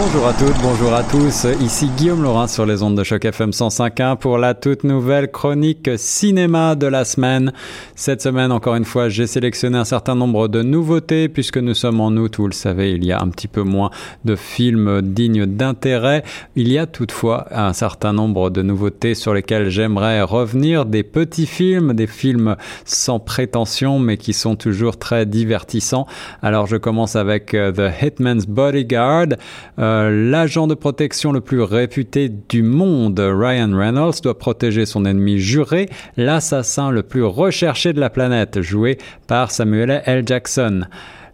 Bonjour à toutes, bonjour à tous. Ici Guillaume Laurin sur les ondes de choc FM 105.1 pour la toute nouvelle chronique cinéma de la semaine. Cette semaine, encore une fois, j'ai sélectionné un certain nombre de nouveautés puisque nous sommes en août, vous le savez, il y a un petit peu moins de films dignes d'intérêt. Il y a toutefois un certain nombre de nouveautés sur lesquelles j'aimerais revenir, des petits films, des films sans prétention mais qui sont toujours très divertissants. Alors je commence avec euh, The Hitman's Bodyguard. Euh, l'agent de protection le plus réputé du monde, Ryan Reynolds, doit protéger son ennemi juré, l'assassin le plus recherché de la planète, joué par Samuel L. Jackson.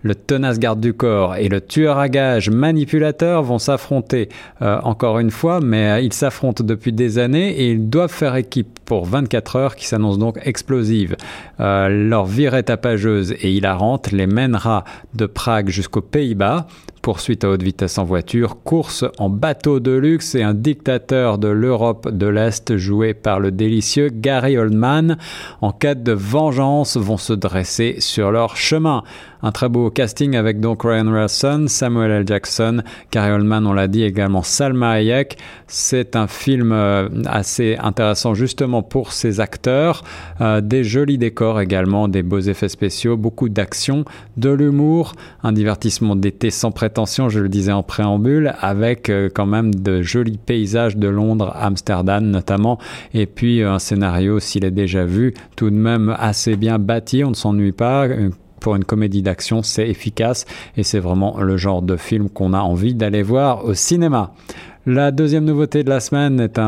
Le tenace garde du corps et le tueur à gages manipulateur vont s'affronter euh, encore une fois, mais euh, ils s'affrontent depuis des années et ils doivent faire équipe pour 24 heures qui s'annoncent donc explosives. leur virée tapageuse et hilarante les mènera de Prague jusqu'aux Pays-Bas poursuite à haute vitesse en voiture, course en bateau de luxe et un dictateur de l'Europe de l'Est joué par le délicieux Gary Oldman en quête de vengeance vont se dresser sur leur chemin. Un très beau casting avec donc Ryan Wilson, Samuel L. Jackson, Gary Oldman, on l'a dit également Salma Hayek. C'est un film euh, assez intéressant justement pour ses acteurs, euh, des jolis décors également, des beaux effets spéciaux, beaucoup d'action, de l'humour, un divertissement d'été sans prétention, je le disais en préambule, avec euh, quand même de jolis paysages de Londres, Amsterdam notamment, et puis un scénario, s'il est déjà vu, tout de même assez bien bâti, on ne s'ennuie pas pour une comédie d'action, c'est efficace et c'est vraiment le genre de film qu'on a envie d'aller voir au cinéma. La deuxième nouveauté de la semaine est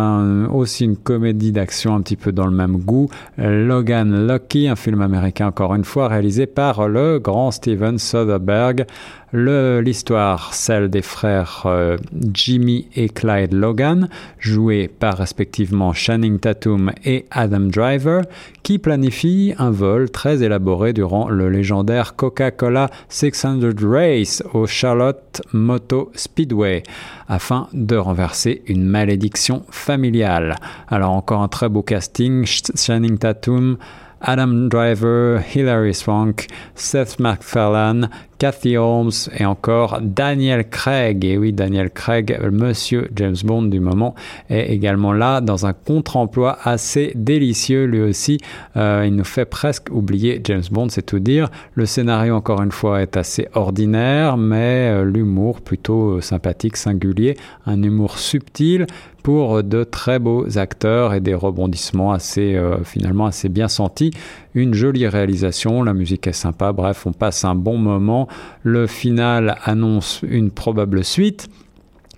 aussi une comédie d'action un petit peu dans le même goût. Logan Lucky, un film américain encore une fois réalisé par le grand Steven Soderbergh. L'histoire, celle des frères euh, Jimmy et Clyde Logan, joués par respectivement Channing Tatum et Adam Driver, qui planifient un vol très élaboré durant le légendaire Coca-Cola 600 Race au Charlotte Moto Speedway afin de renverser une malédiction familiale. Alors encore un très beau casting, Channing Tatum, Adam Driver, Hilary Swank, Seth MacFarlane, Kathy Holmes et encore Daniel Craig. Et oui, Daniel Craig, monsieur James Bond du moment, est également là dans un contre-emploi assez délicieux lui aussi. Euh, il nous fait presque oublier James Bond, c'est tout dire. Le scénario, encore une fois, est assez ordinaire, mais euh, l'humour plutôt sympathique, singulier, un humour subtil pour de très beaux acteurs et des rebondissements assez euh, finalement assez bien sentis. Une jolie réalisation, la musique est sympa, bref, on passe un bon moment. Le final annonce une probable suite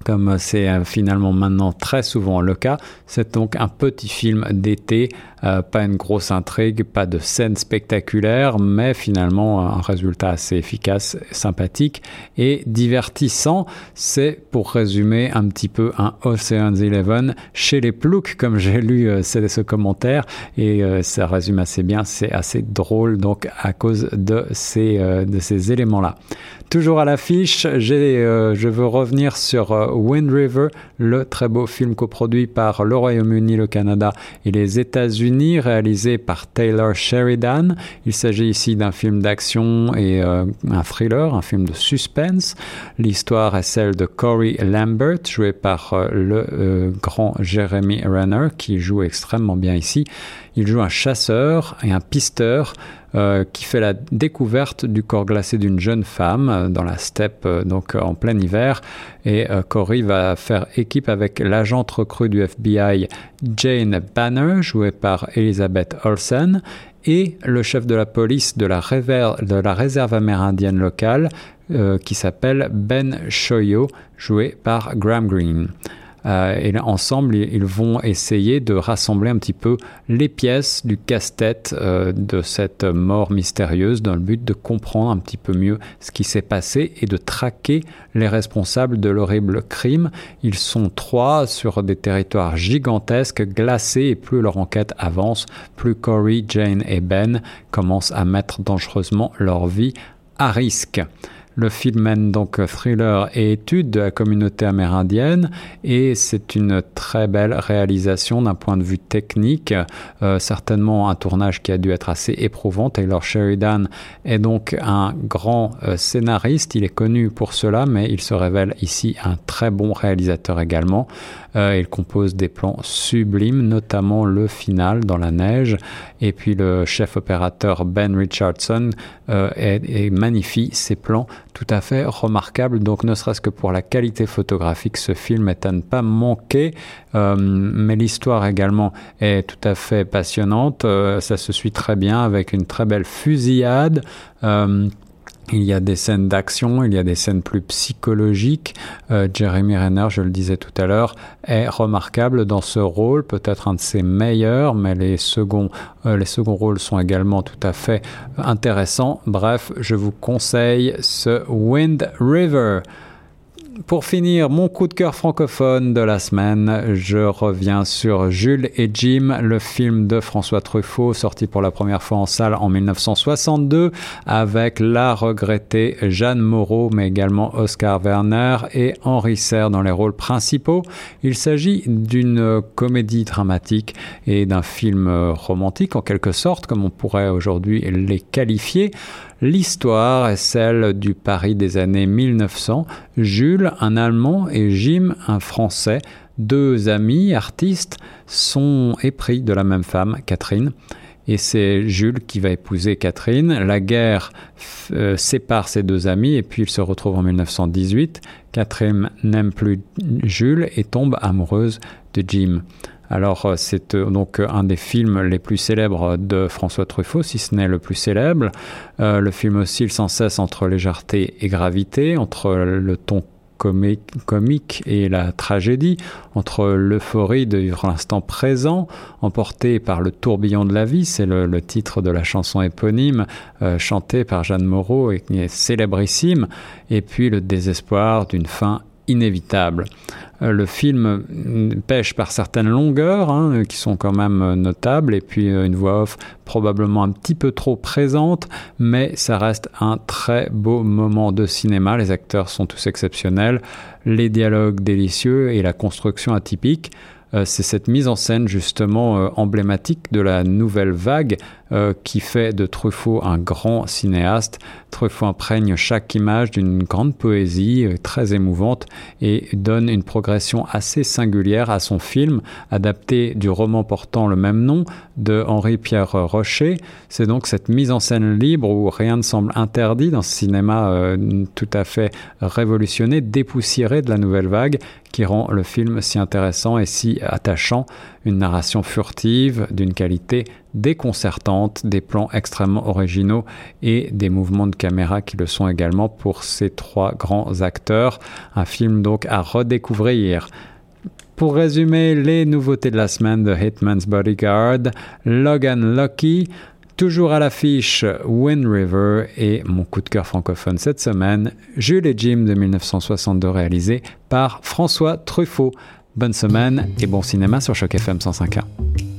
comme c'est euh, finalement maintenant très souvent le cas. C'est donc un petit film d'été, euh, pas une grosse intrigue, pas de scène spectaculaire, mais finalement un résultat assez efficace, sympathique et divertissant. C'est pour résumer un petit peu un Ocean's Eleven chez les ploucs, comme j'ai lu euh, ce commentaire, et ça résume assez bien, c'est assez drôle donc à cause de ces, de ces éléments-là. Toujours à l'affiche, je veux revenir sur Wind River, le très beau film coproduit par le Royaume-Uni, le Canada et les États-Unis, réalisé par Taylor Sheridan. Il s'agit ici d'un film d'action et euh, un thriller, un film de suspense. L'histoire est celle de Corey Lambert, joué par euh, le euh, grand Jeremy Renner, qui joue extrêmement bien ici. Il joue un chasseur et un pisteur euh, qui fait la découverte du corps glacé d'une jeune femme euh, dans la steppe, euh, donc en plein hiver. Et Cory va faire équipe avec l'agente recrue du FBI Jane Banner, jouée par Elizabeth Olsen, et le chef de la police de la, de la réserve amérindienne locale, qui s'appelle Ben Shoyo, joué par Graham Greene. Euh, et ensemble, ils vont essayer de rassembler un petit peu les pièces du casse-tête euh, de cette mort mystérieuse dans le but de comprendre un petit peu mieux ce qui s'est passé et de traquer les responsables de l'horrible crime. Ils sont trois sur des territoires gigantesques, glacés, et plus leur enquête avance, plus Corey, Jane et Ben commencent à mettre dangereusement leur vie à risque. Le film mène donc thriller et étude de la communauté amérindienne et c'est une très belle réalisation d'un point de vue technique, euh, certainement un tournage qui a dû être assez éprouvant. Taylor Sheridan est donc un grand euh, scénariste, il est connu pour cela, mais il se révèle ici un très bon réalisateur également. Euh, il compose des plans sublimes, notamment le final dans la neige. Et puis le chef opérateur Ben Richardson est, magnifie ces plans tout à fait remarquables. Donc ne serait-ce que pour la qualité photographique, ce film est à ne pas manquer. Euh, mais l'histoire également est tout à fait passionnante. ça se suit très bien avec une très belle fusillade. Il y a des scènes d'action, il y a des scènes plus psychologiques. Euh, Jeremy Renner, je le disais tout à l'heure, est remarquable dans ce rôle, peut-être un de ses meilleurs, mais les seconds, euh, les seconds rôles sont également tout à fait intéressants. Bref, je vous conseille ce Wind River. Pour finir, mon coup de cœur francophone de la semaine, je reviens sur Jules et Jim, le film de François Truffaut, sorti pour la première fois en salle en 1962, avec la regrettée Jeanne Moreau, mais également Oscar Werner et Henri Serre dans les rôles principaux. Il s'agit d'une comédie dramatique et d'un film romantique en quelque sorte, comme on pourrait aujourd'hui les qualifier. L'histoire est celle du Paris des années 1900. Jules, un Allemand, et Jim, un Français, deux amis artistes, sont épris de la même femme, Catherine. Et c'est Jules qui va épouser Catherine. La guerre euh, sépare ces deux amis et puis ils se retrouvent en 1918. Catherine n'aime plus Jules et tombe amoureuse de Jim. Alors euh, c'est euh, donc un des films les plus célèbres de François Truffaut, si ce n'est le plus célèbre. Le film oscille sans cesse entre légèreté et gravité, entre le ton comique et la tragédie, entre l'euphorie de vivre l'instant présent, emporté par le tourbillon de la vie, c'est le, titre de la chanson éponyme chantée par Jeanne Moreau et qui est célébrissime, et puis le désespoir d'une fin inévitable. Euh, le film pêche par certaines longueurs, hein, qui sont quand même notables, et puis euh, une voix off probablement un petit peu trop présente, mais ça reste un très beau moment de cinéma. Les acteurs sont tous exceptionnels, les dialogues délicieux et la construction atypique. Euh, c'est cette mise en scène justement euh, emblématique de la nouvelle vague euh, qui fait de Truffaut un grand cinéaste. Truffaut imprègne chaque image d'une grande poésie très émouvante et donne une progression assez singulière à son film, adapté du roman portant le même nom de Henri-Pierre Rocher. C'est donc cette mise en scène libre où rien ne semble interdit dans ce cinéma tout à fait révolutionné, dépoussiéré de la nouvelle vague, qui rend le film si intéressant et si attachant. Une narration furtive d'une qualité déconcertante, des plans extrêmement originaux et des mouvements de caméra qui le sont également pour ces trois grands acteurs. Un film donc à redécouvrir. Pour résumer les nouveautés de la semaine de Hitman's Bodyguard, Logan Lucky, Toujours à l'affiche Wind River et mon coup de cœur francophone cette semaine, Jules et Jim de 1962 réalisé par François Truffaut. Bonne semaine et bon cinéma sur Choc FM 105.1.